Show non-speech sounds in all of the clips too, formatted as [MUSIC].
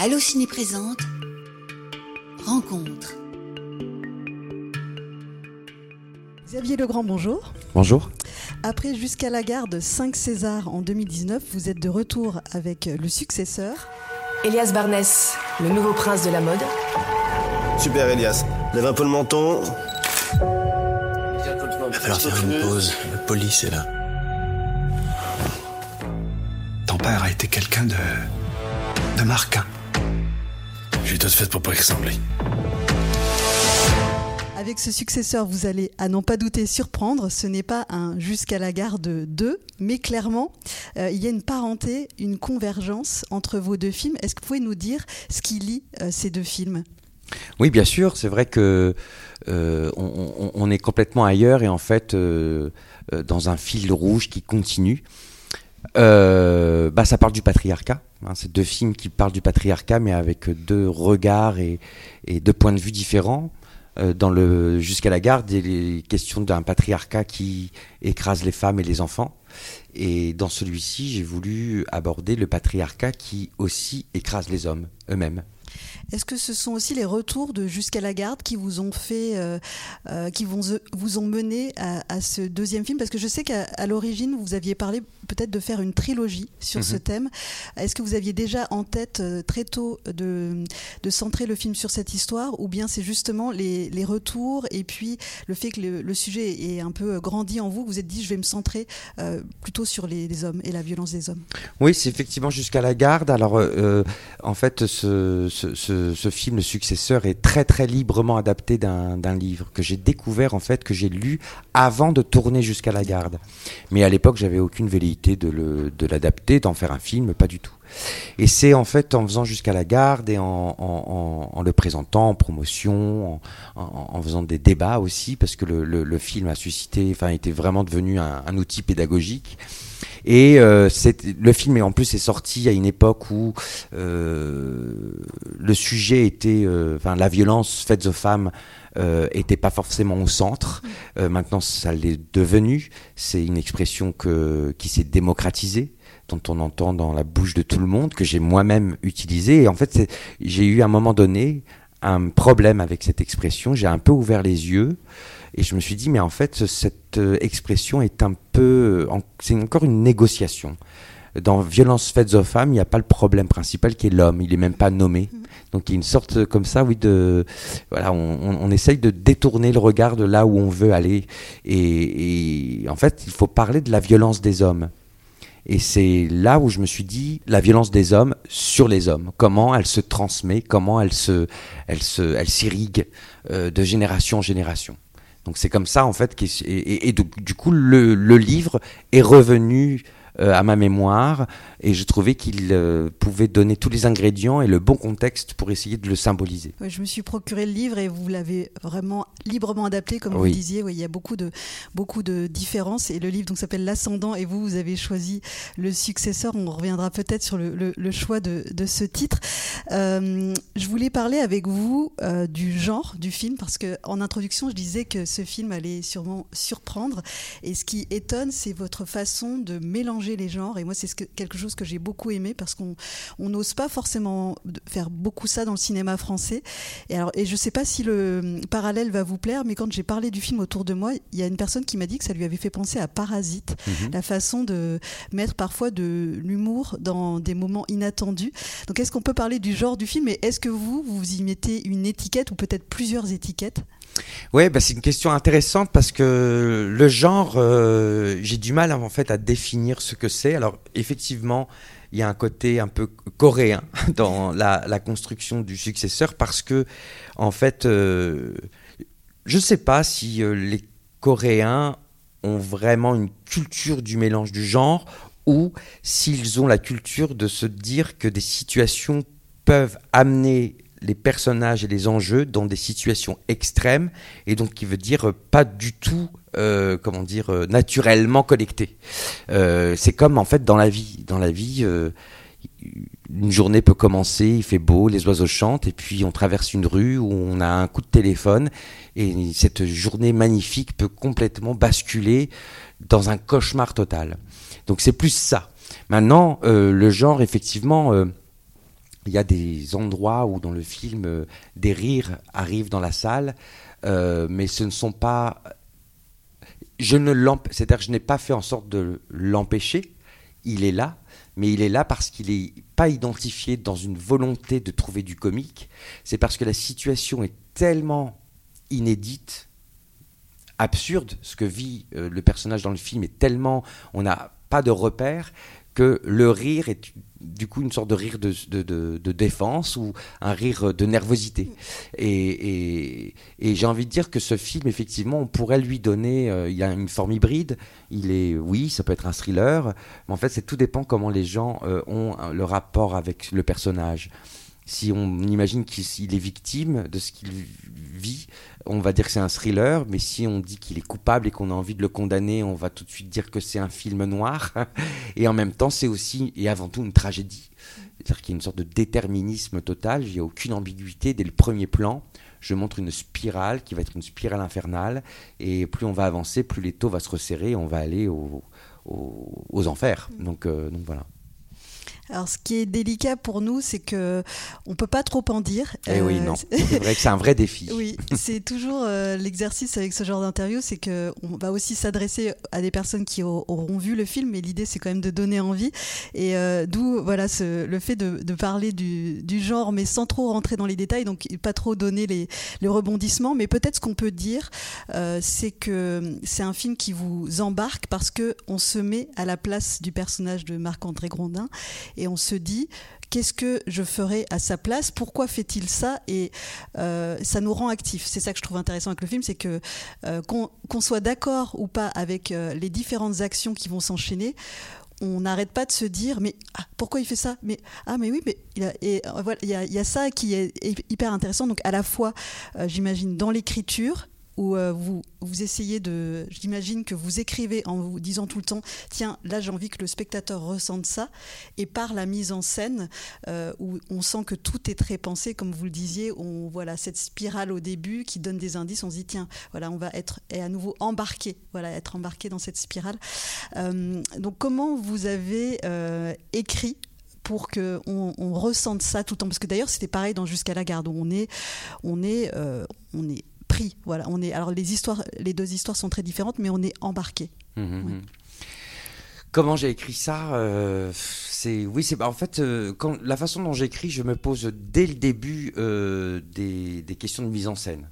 Allociné présente Rencontre. Xavier Legrand, bonjour. Bonjour. Après Jusqu'à la garde 5 César en 2019, vous êtes de retour avec le successeur. Elias Barnès, le nouveau prince de la mode. Super Elias, lève un peu le menton. Il va falloir faire une pause. Le police est là. Ton père a été quelqu'un de. de marquant. J'ai tout fait pour pas y ressembler. Avec ce successeur, vous allez, à n'en pas douter, surprendre. Ce n'est pas un Jusqu'à la garde 2, mais clairement, euh, il y a une parenté, une convergence entre vos deux films. Est-ce que vous pouvez nous dire ce qui lie euh, ces deux films? Oui, bien sûr. C'est vrai que euh, on, on est complètement ailleurs et en fait, dans un fil rouge qui continue. Euh, bah, ça parle du patriarcat. Hein, c'est deux films qui parlent du patriarcat, mais avec deux regards et, et deux points de vue différents. Euh, dans le jusqu'à la garde, il est question d'un patriarcat qui écrase les femmes et les enfants. Et dans celui-ci, j'ai voulu aborder le patriarcat qui aussi écrase les hommes eux-mêmes. Est-ce que ce sont aussi les retours de Jusqu'à la garde qui vous ont fait, euh, qui vous ont mené à, ce deuxième film? Parce que je sais qu'à l'origine, vous aviez parlé peut-être de faire une trilogie sur mmh. ce thème. Est-ce que vous aviez déjà en tête euh, très tôt de, de, centrer le film sur cette histoire Ou bien c'est justement les, les, retours et puis le fait que le, le, sujet est un peu grandi en vous, vous vous êtes dit je vais me centrer euh, plutôt sur les, les, hommes et la violence des hommes? Oui, c'est effectivement Jusqu'à la garde. Alors euh, en fait, ce, ce, ce ce, film, le successeur, est très très librement adapté d'un livre que j'ai découvert en fait, que j'ai lu avant de tourner jusqu'à la garde. Mais à l'époque, j'avais aucune velléité de l'adapter, d'en faire un film, pas du tout. Et c'est en fait en faisant jusqu'à la garde et en, en, le présentant en promotion, en, faisant des débats aussi, parce que le, le, film a suscité, enfin, était vraiment devenu un outil pédagogique. Et euh, le film, en plus, est sorti à une époque où euh, le sujet était, euh, enfin, la violence faite aux femmes euh, était pas forcément au centre. Maintenant, ça l'est devenu. C'est une expression qui s'est démocratisée dont on entend dans la bouche de tout le monde, que j'ai moi-même utilisé. Et en fait, j'ai eu à un moment donné un problème avec cette expression. J'ai un peu ouvert les yeux. Et je me suis dit, mais en fait, cette euh, expression est un peu. C'est encore une négociation. Dans violence faites aux femmes, il n'y a pas le problème principal qui est l'homme. Il n'est même pas nommé. Donc il y a une sorte comme ça, oui, de. Voilà, on, on, essaye de détourner le regard de là où on veut aller. Et, et en fait, il faut parler de la violence des hommes. Et c'est là où je me suis dit la violence des hommes sur les hommes, comment elle se transmet, comment elle se, elle se, elle s'irrigue euh, de génération en génération. Donc c'est comme ça en fait, et, du, coup le, livre est revenu à ma mémoire et je trouvais qu'il euh, pouvait donner tous les ingrédients et le bon contexte pour essayer de le symboliser. Oui, je me suis procuré le livre et vous l'avez vraiment librement adapté, comme oui. vous disiez. Oui, il y a beaucoup de, beaucoup de différences et le livre donc s'appelle L'Ascendant et vous, vous avez choisi le successeur. On reviendra peut-être sur le, le, le, choix de, de ce titre. Euh, je voulais parler avec vous euh, du genre du film parce que en introduction, je disais que ce film allait sûrement surprendre et ce qui étonne, c'est votre façon de mélanger les genres et moi, c'est quelque chose que j'ai beaucoup aimé parce qu'on n'ose pas forcément faire beaucoup ça dans le cinéma français. Et, alors, et je ne sais pas si le parallèle va vous plaire, mais quand j'ai parlé du film autour de moi, il y a une personne qui m'a dit que ça lui avait fait penser à Parasite, -hmm. la façon de mettre parfois de l'humour dans des moments inattendus. Donc est-ce qu'on peut parler du genre du film et est-ce que vous, vous y mettez une étiquette ou peut-être plusieurs étiquettes? Oui, bah c'est une question intéressante parce que le genre, euh, j'ai du mal en fait à définir ce que c'est. Alors effectivement, il y a un côté un peu coréen [LAUGHS] dans la, construction du successeur parce que en fait, euh, je ne sais pas si euh, les Coréens ont vraiment une culture du mélange du genre ou s'ils ont la culture de se dire que des situations peuvent amener les personnages et les enjeux dans des situations extrêmes et donc qui veut dire pas du tout euh, comment dire euh, naturellement connectés. Euh, c'est comme en fait dans la vie. Dans la vie, euh, une journée peut commencer, il fait beau, les oiseaux chantent et puis on traverse une rue où on a un coup de téléphone et cette journée magnifique peut complètement basculer dans un cauchemar total. Donc c'est plus ça. Maintenant, euh, le genre effectivement il y a des endroits où dans le film euh, des rires arrivent dans la salle, euh, mais ce ne sont pas. Je ne c'est-à-dire je n'ai pas fait en sorte de l'empêcher. Il est là, mais il est là parce qu'il n'est pas identifié dans une volonté de trouver du comique. C'est parce que la situation est tellement inédite, absurde. Ce que vit euh, le personnage dans le film est tellement, on n'a pas de repère que le rire est du coup une sorte de rire de, de, défense ou un rire de nervosité. Et, et, j'ai envie de dire que ce film, effectivement, on pourrait lui donner, euh, il a une forme hybride, il est, oui, ça peut être un thriller, mais en fait, c'est tout dépend comment les gens euh, ont le rapport avec le personnage si on imagine qu'il est victime de ce qu'il vit, on va dire que c'est un thriller, mais si on dit qu'il est coupable et qu'on a envie de le condamner, on va tout de suite dire que c'est un film noir. [LAUGHS] Et en même temps, c'est aussi et avant tout une tragédie. C'est-à-dire qu'il y a une sorte de déterminisme total, il n'y a aucune ambiguïté dès le premier plan. Je montre une spirale qui va être une spirale infernale, et plus on va avancer, plus l'étau va se resserrer, et on va aller aux enfers. Donc, euh, donc voilà. Alors, ce qui est délicat pour nous, c'est que on peut pas trop en dire. Eh oui, euh, non. C'est vrai que c'est un vrai défi. [LAUGHS] oui, c'est toujours euh, l'exercice avec ce genre d'interview, c'est que on va aussi s'adresser à des personnes qui auront vu le film, mais l'idée c'est quand même de donner envie. Et euh, d'où voilà ce, le fait de, de parler du, du, genre, mais sans trop rentrer dans les détails, donc pas trop donner les, les rebondissements. Mais peut-être ce qu'on peut dire, c'est que c'est un film qui vous embarque parce que on se met à la place du personnage de Marc-André Grondin et on se dit qu'est-ce que je ferais à sa place? Pourquoi fait-il ça? Et euh, ça nous rend actifs. C'est ça que je trouve intéressant avec le film, c'est que euh, qu'on soit d'accord ou pas avec euh, les différentes actions qui vont s'enchaîner, on n'arrête pas de se dire mais ah, pourquoi il fait ça? Mais ah mais oui mais il a, et voilà il y, y, a ça qui est hyper intéressant. Donc à la fois j'imagine dans l'écriture où euh, vous, vous essayez de. J'imagine que vous écrivez en vous disant tout le temps tiens, là j'ai envie que le spectateur ressente ça. Et par la mise en scène, euh, où on sent que tout est très pensé, comme vous le disiez, on voilà cette spirale au début qui donne des indices. On se dit tiens, voilà, on va être et à nouveau embarqué, voilà, être embarqué dans cette spirale. Euh, donc comment vous avez écrit pour que on, ressente ça tout le temps? Parce que d'ailleurs c'était pareil dans jusqu'à la garde où on est on est on est pris. Voilà, on est. Alors les histoires, les deux histoires sont très différentes, mais on est embarqué. Mmh, mmh, mmh. Comment j'ai écrit ça euh, C'est oui, c'est en fait euh, quand, la façon dont j'écris, je me pose dès le début euh, des, des, questions de mise en scène.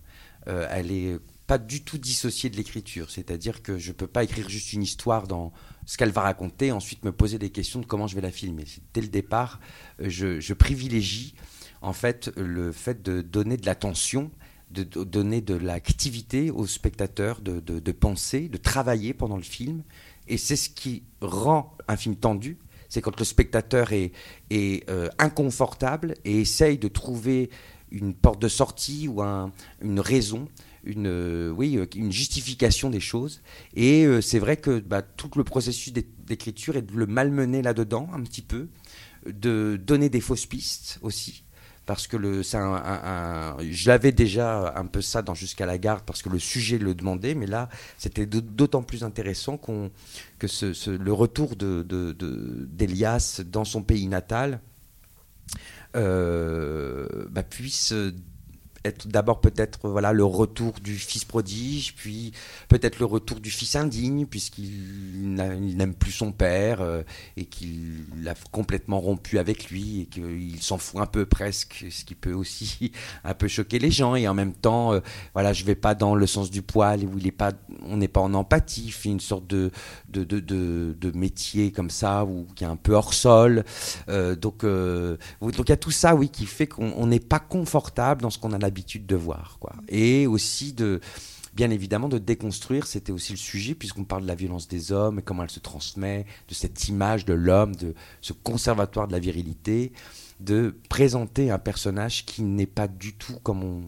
elle est pas du tout dissociée de l'écriture, c'est-à-dire que je peux pas écrire juste une histoire dans ce qu'elle va raconter, ensuite me poser des questions de comment je vais la filmer. Dès le départ, je, je privilégie en fait le fait de donner de l'attention de donner de l'activité aux spectateurs, de, de, penser, de travailler pendant le film. Et c'est ce qui rend un film tendu, c'est quand le spectateur est, est euh, inconfortable et essaye de trouver une porte de sortie ou un, une raison, une, euh, oui, euh, une justification des choses. Et c'est vrai que bah, tout le processus d'écriture est de le malmener là-dedans un petit peu, de donner des fausses pistes aussi parce que le, un, j'avais déjà un peu ça dans Jusqu'à la garde parce que le sujet le demandait, mais là c'était d'autant plus intéressant qu'on, que ce, le retour de, d'Elias dans son pays natal euh, bah, puisse d'abord peut-être voilà le retour du fils prodige, puis peut-être le retour du fils indigne, puisqu'il n'aime plus son père euh, et qu'il a complètement rompu avec lui et qu'il s'en fout un peu presque, ce qui peut aussi [LAUGHS] un peu choquer les gens. Et en même temps, euh, voilà, je vais pas dans le sens du poil où il est pas, on n'est pas en empathie, fait une sorte de de, de, de, métier comme ça ou qui est un peu hors sol. Euh, donc donc il y a tout ça, oui, qui fait qu'on n'est pas confortable dans ce qu'on a l'habitude de voir. Quoi. Et aussi de, bien évidemment, de déconstruire, c'était aussi le sujet, puisqu'on parle de la violence des hommes, et comment elle se transmet, de cette image de l'homme, de ce conservatoire de la virilité, de présenter un personnage qui n'est pas du tout comme on,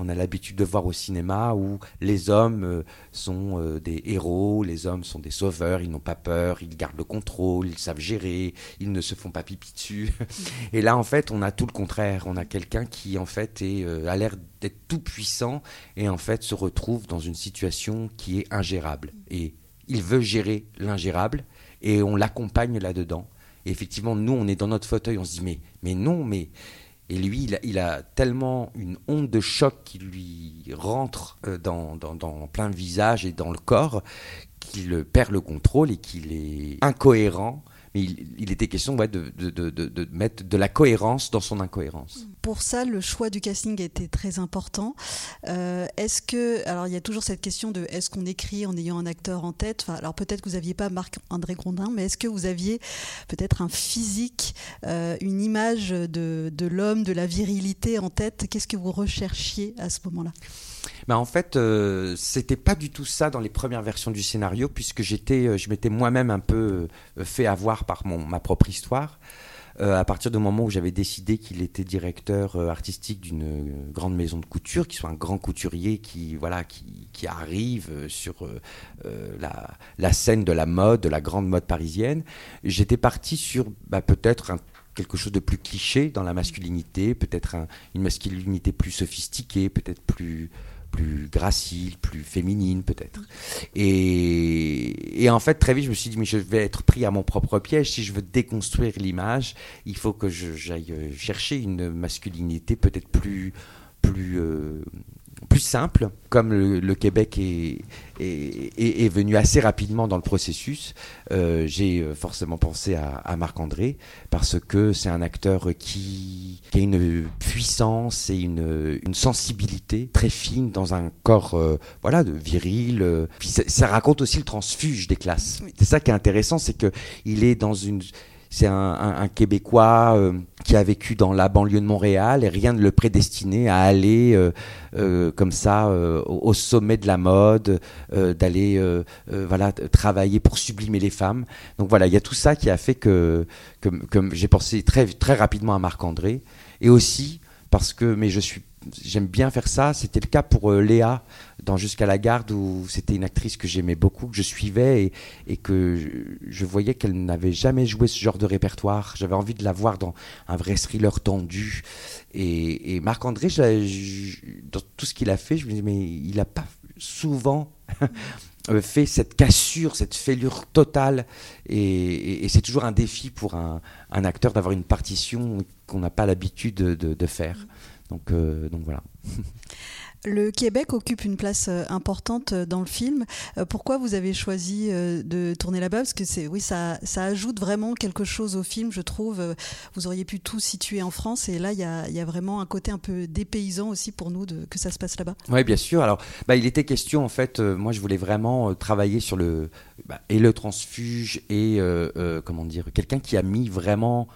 on a l'habitude de voir au cinéma où les hommes euh, sont euh, des héros, les hommes sont des sauveurs, ils n'ont pas peur, ils gardent le contrôle, ils savent gérer, ils ne se font pas pipi dessus. [LAUGHS] Et là, en fait, on a tout le contraire. On a quelqu'un qui, en fait, euh, a l'air d'être tout puissant et, en fait, se retrouve dans une situation qui est ingérable. Et il veut gérer l'ingérable et on l'accompagne là-dedans. Et effectivement, nous, on est dans notre fauteuil, on se dit, mais, mais non, mais. Et lui, il a, tellement une onde de choc qui lui rentre euh, dans, plein visage et dans le corps qu'il perd le contrôle et qu'il est incohérent mais il, était question de, mettre de la cohérence dans son incohérence. Pour ça, le choix du casting été très important. Euh, est-ce que, alors il y a toujours cette question de est-ce qu'on écrit en ayant un acteur en tête? Alors peut-être que vous n'aviez pas Marc-André Grondin, mais est-ce que vous aviez peut-être un physique, euh, une image de l'homme, de la virilité en tête? Qu'est-ce que vous recherchiez à ce moment-là? Bah en fait, euh, c'était pas du tout ça dans les premières versions du scénario, puisque j'étais, euh, je m'étais moi-même un peu euh, fait avoir par mon, ma propre histoire. à partir du moment où j'avais décidé qu'il était directeur artistique d'une grande maison de couture, qu'il soit un grand couturier qui, voilà, qui, arrive sur la, la, scène de la mode, de la grande mode parisienne, j'étais parti sur bah, peut-être un quelque chose de plus cliché dans la masculinité, peut-être une masculinité plus sophistiquée, peut-être plus plus gracile, plus féminine peut-être. Et, et, en fait, très vite, je me suis dit, mais je vais être pris à mon propre piège. Si je veux déconstruire l'image, il faut que j'aille chercher une masculinité peut-être plus, plus, euh, plus simple, comme le, Québec est, est, est, venu assez rapidement dans le processus, euh, j'ai euh, forcément pensé à, Marc-André, parce que c'est un acteur qui, qui, a une puissance et une, une sensibilité très fine dans un corps euh, voilà, de viril. Puis ça, ça, raconte aussi le transfuge des classes. C'est ça qui est intéressant, c'est qu'il est dans une c'est un, Québécois euh, qui a vécu dans la banlieue de Montréal et rien ne le prédestinait à aller euh, euh, comme ça au sommet de la mode, d'aller voilà travailler pour sublimer les femmes. Donc voilà, il y a tout ça qui a fait que, que, j'ai pensé très très rapidement à Marc André et aussi parce que mais je suis j'aime bien faire ça. C'était le cas pour euh, Léa dans Jusqu'à la garde où c'était une actrice que j'aimais beaucoup, que je suivais et, que je, voyais qu'elle n'avait jamais joué ce genre de répertoire. J'avais envie de la voir dans un vrai thriller tendu. Et, Marc-André, dans tout ce qu'il a fait, je me dis mais il n'a pas souvent [LAUGHS] euh, fait cette cassure, cette fêlure totale. Et, c'est toujours un défi pour un, acteur d'avoir une partition qu'on n'a pas l'habitude de, faire. Donc, euh, donc voilà. [LAUGHS] Le Québec occupe une place euh, importante euh, dans le film. Pourquoi vous avez choisi de tourner là-bas? Parce que c'est, oui, ça, ça ajoute vraiment quelque chose au film, je trouve. Vous auriez pu tout situer en France, et là, il y a, y a, vraiment un côté un peu dépaysant aussi pour nous de, que ça se passe là-bas. Oui, bien sûr. Alors, bah, il était question, en fait, moi, je voulais vraiment travailler sur le bah, et le transfuge et comment dire, quelqu'un qui a mis vraiment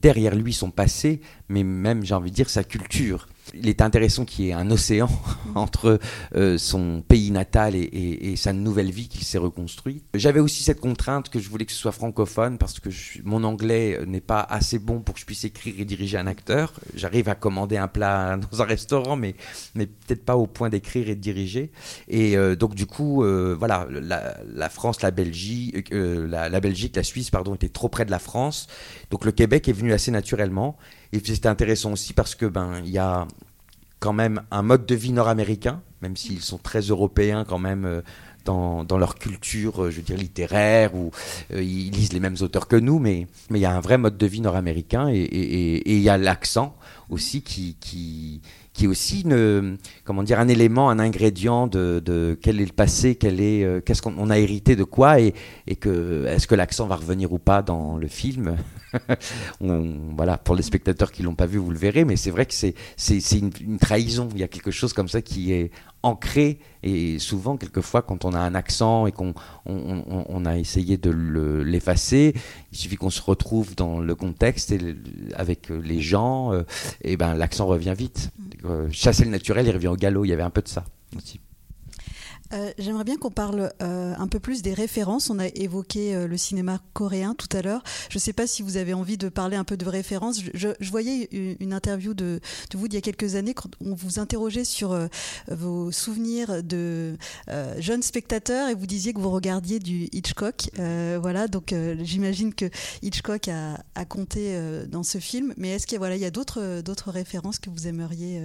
derrière lui son passé, mais même, j'ai envie de dire, sa culture il est intéressant qu'il y ait un océan [LAUGHS] entre euh, son pays natal et, sa nouvelle vie qui s'est reconstruite. J'avais aussi cette contrainte que je voulais que ce soit francophone parce que mon anglais n'est pas assez bon pour que je puisse écrire et diriger un acteur. J'arrive à commander un plat [LAUGHS] dans un restaurant, mais, mais peut-être pas au point d'écrire et de diriger. Et euh, donc du coup, euh, voilà, la, France, la Belgique, la, la Belgique, la Suisse, pardon, étaient trop près de la France. Donc le Québec est venu assez naturellement. Et c'était intéressant aussi parce que ben il y a quand même un mode de vie nord-américain, même s'ils sont très européens quand même euh, dans, dans, leur culture, euh, je veux littéraire, ou euh, ils lisent les mêmes auteurs que nous, mais il y a un vrai mode de vie nord-américain et il y a l'accent aussi qui, qui qui est aussi une, comment dire, un élément, un ingrédient de, quel est le passé, est, qu'est-ce qu'on a hérité de quoi, et, et que est-ce que l'accent va revenir ou pas dans le film? [LAUGHS] voilà, pour les spectateurs qui l'ont pas vu, vous le verrez, mais c'est vrai que c'est c'est une, une, trahison. Il y a quelque chose comme ça qui est ancré et souvent quelquefois quand on a un accent et qu'on on, on, a essayé de l'effacer il suffit qu'on se retrouve dans le contexte et avec les gens euh, et ben l'accent revient vite mm. euh, chasser le naturel il revient au galop il y avait un peu de ça aussi euh, j'aimerais bien qu'on parle euh, un peu plus des références. On a évoqué euh, le cinéma coréen tout à l'heure. Je ne sais pas si vous avez envie de parler un peu de références. Je, voyais une interview de, vous d'il y a quelques années quand on vous interrogeait sur vos souvenirs de jeunes spectateurs et vous disiez que vous regardiez du Hitchcock. voilà, donc j'imagine que Hitchcock a, a compté dans ce film. Mais est-ce qu'il voilà, il y a d'autres, d'autres références que vous aimeriez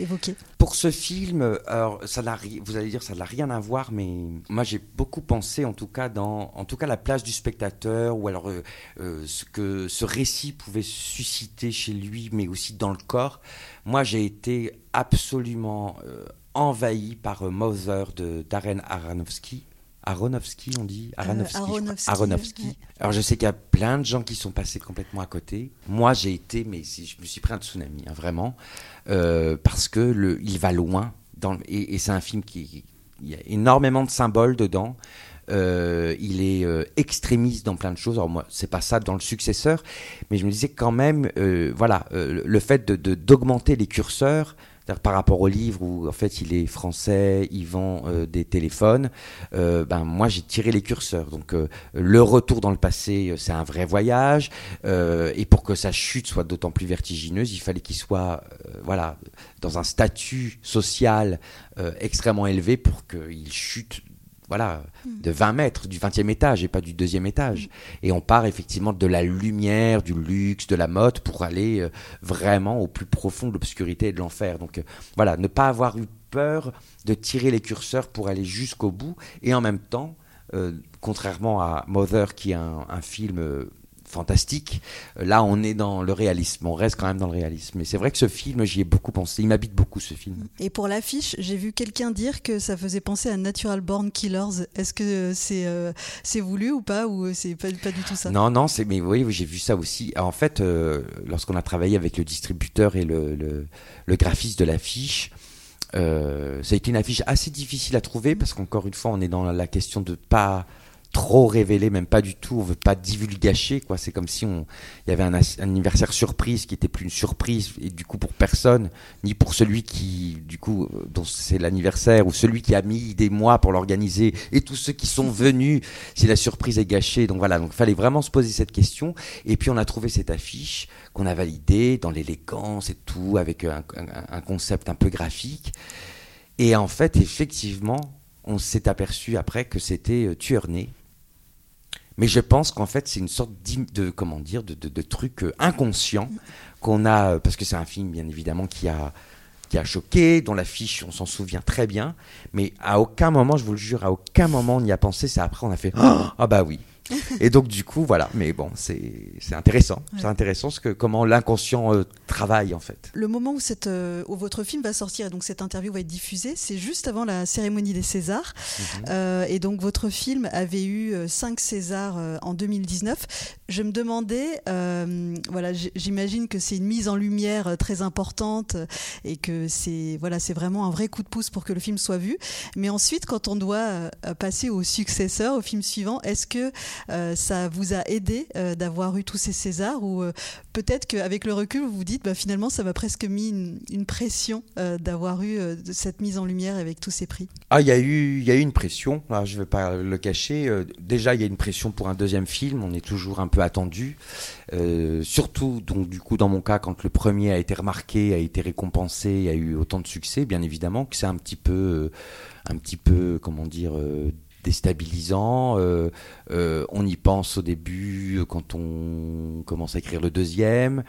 évoquer? Pour ce film, alors, ça vous allez dire ça n'a rien rien à voir, mais moi j'ai beaucoup pensé, en tout cas, dans, en tout cas, la place du spectateur, ou alors euh, euh, ce que ce récit pouvait susciter chez lui, mais aussi dans le corps. Moi, j'ai été absolument euh, envahi par Mother de Darren Aronofsky. Aronofsky, on dit? Aronofsky. Aronofsky, Aronofsky. ouais. Alors je sais qu'il y a plein de gens qui sont passés complètement à côté. Moi, j'ai été, mais je me suis pris un tsunami, hein, vraiment, euh, parce que le, il va loin. Dans, et et c'est un film qui, il y a énormément de symboles dedans. Euh, il est euh, extrémiste dans plein de choses. Alors moi, c'est pas ça dans le successeur, mais je me disais quand même, euh, voilà, le fait de- d'augmenter les curseurs. Par rapport au livre où en fait il est français, il vend euh, des téléphones, euh, ben moi j'ai tiré les curseurs. Donc euh, le retour dans le passé, c'est un vrai voyage, et pour que sa chute soit d'autant plus vertigineuse, il fallait qu'il soit, voilà, dans un statut social extrêmement élevé pour qu'il chute voilà, de 20 mètres du 20e étage et pas du deuxième étage. Et on part effectivement de la lumière, du luxe, de la mode pour aller euh, vraiment au plus profond de l'obscurité et de l'enfer. Donc euh, voilà, ne pas avoir eu peur de tirer les curseurs pour aller jusqu'au bout et en même temps, euh, contrairement à Mother qui est un, un film fantastique, euh, là on est dans le réalisme, on reste quand même dans le réalisme. Mais c'est vrai que ce film, j'y ai beaucoup pensé, il m'habite beaucoup ce film. Et pour l'affiche, j'ai vu quelqu'un dire que ça faisait penser à Natural Born Killers. Est-ce que c'est euh, c'est voulu ou pas ou c'est pas, pas du tout ça? Non, non, c'est mais oui, oui, j'ai vu ça aussi. En fait, euh, lorsqu'on a travaillé avec le distributeur et le, le, le graphiste de l'affiche, euh, ça a été une affiche assez difficile à trouver parce qu'encore une fois, on est dans la question de pas trop révéler, même pas du tout. On veut pas divulgacher, quoi. C'est comme si on, il y avait un, anniversaire surprise qui était plus une surprise et du coup pour personne, ni pour celui qui, du coup, euh, dont c'est l'anniversaire ou celui qui a mis des mois pour l'organiser et tous ceux qui sont venus si la surprise est gâchée. Donc voilà, donc fallait vraiment se poser cette question. Et puis on a trouvé cette affiche qu'on a validée dans l'élégance et tout, avec un, un- un concept un peu graphique. Et en fait, effectivement, on s'est aperçu après que c'était euh, tueur né. Mais je pense qu'en fait, c'est une sorte de, comment dire, de, de, de truc euh, inconscient qu'on a, euh, parce que c'est un film, bien évidemment, qui a, qui a choqué, dont l'affiche, on s'en souvient très bien, mais à aucun moment, je vous le jure, à aucun moment on y a pensé, c'est après on a fait Ah ah bah oui. Et donc du coup, voilà, mais bon, c'est c'est intéressant, c'est intéressant ce que, comment l'inconscient euh, travaille en fait. Le moment où, cette, euh, où votre film va sortir et donc cette interview va être diffusée, c'est juste avant la cérémonie des Césars. Mhm. Euh, et donc votre film avait eu euh, cinq Césars en 2019. Je me demandais, voilà, j'imagine que c'est une mise en lumière très importante et que c'est voilà, c'est vraiment un vrai coup de pouce pour que le film soit vu. Mais ensuite, quand on doit passer au successeur, au film suivant, est-ce que ça vous a aidé euh, d'avoir eu tous ces Césars ou euh, peut-être qu'avec le recul, vous vous dites, bah, finalement, ça m'a presque mis une, pression euh, d'avoir eu euh, cette mise en lumière avec tous ces prix. Ah, il y a eu, y a eu une pression. Alors, je ne vais pas le cacher. Euh, déjà, il y a une pression pour un deuxième film. On est toujours un peu attendu. Euh, surtout, donc, du coup, dans mon cas, quand le premier a été remarqué, a été récompensé, a eu autant de succès, bien évidemment, que c'est un petit peu, euh, un petit peu, comment dire. Déstabilisant, Euh, euh, on y pense au début euh, quand on commence à écrire le deuxième,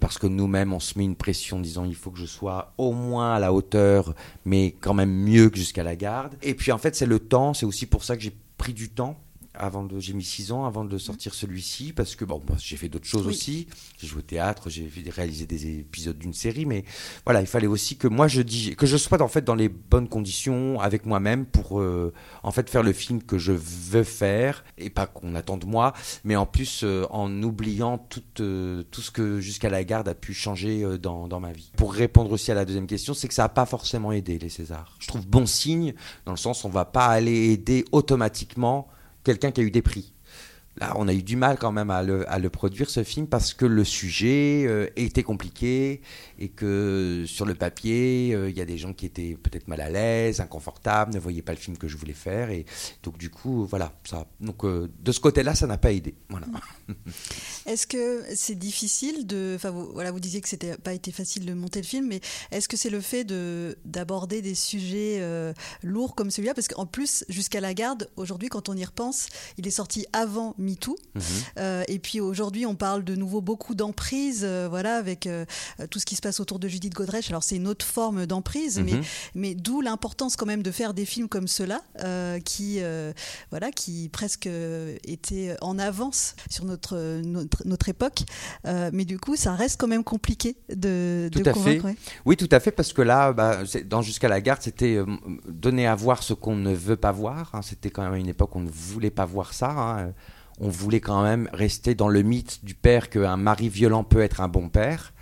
parce que nous-mêmes on se met une pression en disant il faut que je sois au moins à la hauteur mais quand même mieux que jusqu'à la garde. Et puis en fait, c'est le temps, c'est aussi pour ça que j'ai pris du temps. Avant de, j'ai mis six ans avant de sortir celui-ci parce que bon, bah, j'ai fait d'autres choses Oui. aussi. J'ai joué au théâtre, j'ai réalisé des épisodes d'une série, mais voilà, il fallait aussi que moi je dis que je sois en fait dans les bonnes conditions avec moi-même pour euh, en fait faire le film que je veux faire et pas qu'on attend de moi, mais en plus euh, en oubliant tout, euh, tout ce que jusqu'à la garde a pu changer dans, dans ma vie. Pour répondre aussi à la deuxième question, c'est que ça n'a pas forcément aidé les Césars. Je trouve bon signe dans le sens on va pas aller aider automatiquement quelqu'un qui a eu des prix. Là, on a eu du mal quand même à le, à le produire, ce film, parce que le sujet euh, était compliqué et que sur le papier, euh, il y a des gens qui étaient peut-être mal à l'aise, inconfortables, ne voyaient pas le film que je voulais faire. Et donc, du coup, voilà. Ça, donc, euh, de ce côté-là, ça n'a pas aidé. Voilà. [LAUGHS] Est-ce que c'est difficile de, enfin vous, voilà, vous disiez que c'était pas été facile de monter le film, mais est-ce que c'est le fait de d'aborder des sujets lourds comme celui-là, parce qu'en plus jusqu'à la garde aujourd'hui, quand on y repense, il est sorti avant MeToo. Mhm. et puis aujourd'hui, on parle de nouveau beaucoup d'emprise, voilà, avec tout ce qui se passe autour de Judith Godrèche. Alors c'est une autre forme d'emprise, mais, mhm. mais d'où l'importance quand même de faire des films comme ceux-là, qui, voilà, qui presque étaient en avance sur notre, notre, notre époque. mais du coup, ça reste quand même compliqué de, tout à Fait. Oui, tout à fait, parce que là, bah, dans Jusqu'à la garde, c'était euh, donner à voir ce qu'on ne veut pas voir. Hein. C'était quand même une époque où on ne voulait pas voir ça. Hein. On voulait quand même rester dans le mythe du père qu'un mari violent peut être un bon père.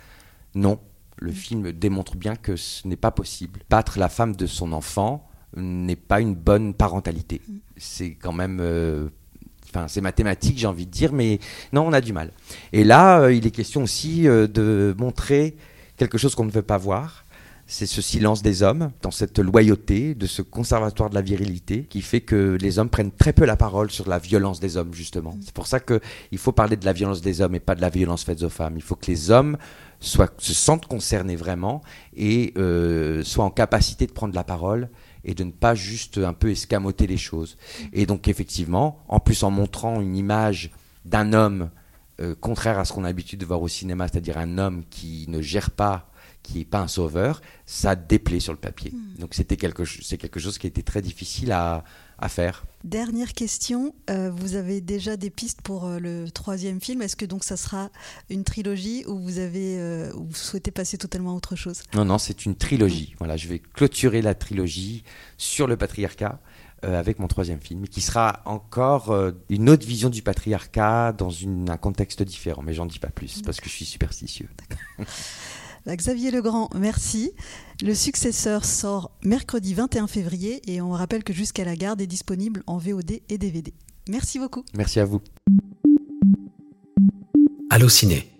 Non, le film démontre bien que ce n'est pas possible. Battre la femme de son enfant n'est pas une bonne parentalité. Mm. C'est quand même euh, Enfin, c'est mathématique, j'ai envie de dire, mais non, on a du mal. Et là, euh, il est question aussi euh, de montrer quelque chose qu'on ne veut pas voir. C'est ce silence des hommes, dans cette loyauté, de ce conservatoire de la virilité, qui fait que les hommes prennent très peu la parole sur la violence des hommes, justement. C'est pour ça qu'il faut parler de la violence des hommes et pas de la violence faite aux femmes. Il faut que les hommes soient, se sentent concernés vraiment et euh, soient en capacité de prendre la parole et de ne pas juste un peu escamoter les choses. Et donc effectivement, en plus en montrant une image d'un homme euh, contraire à ce qu'on a l'habitude de voir au cinéma, c'est-à-dire un homme qui ne gère pas qui n'est pas un sauveur, ça déplaît sur le papier. Hmm. Donc c'était quelque, c'est quelque chose qui était très difficile à, à faire. Dernière question, euh, vous avez déjà des pistes pour euh, le troisième film? Est-ce que donc ça sera une trilogie ou vous avez, euh, vous souhaitez passer totalement à autre chose? Non, non, c'est une trilogie. Voilà, je vais clôturer la trilogie sur le patriarcat. avec mon troisième film, qui sera encore une autre vision du patriarcat dans un contexte différent. Mais j'en dis pas plus parce que je suis superstitieux. [LAUGHS] Bah, Xavier Legrand, merci. Le successeur sort mercredi 21 février et on rappelle que Jusqu'à la garde est disponible en VOD et DVD. Merci beaucoup. Merci à vous. Allô Ciné.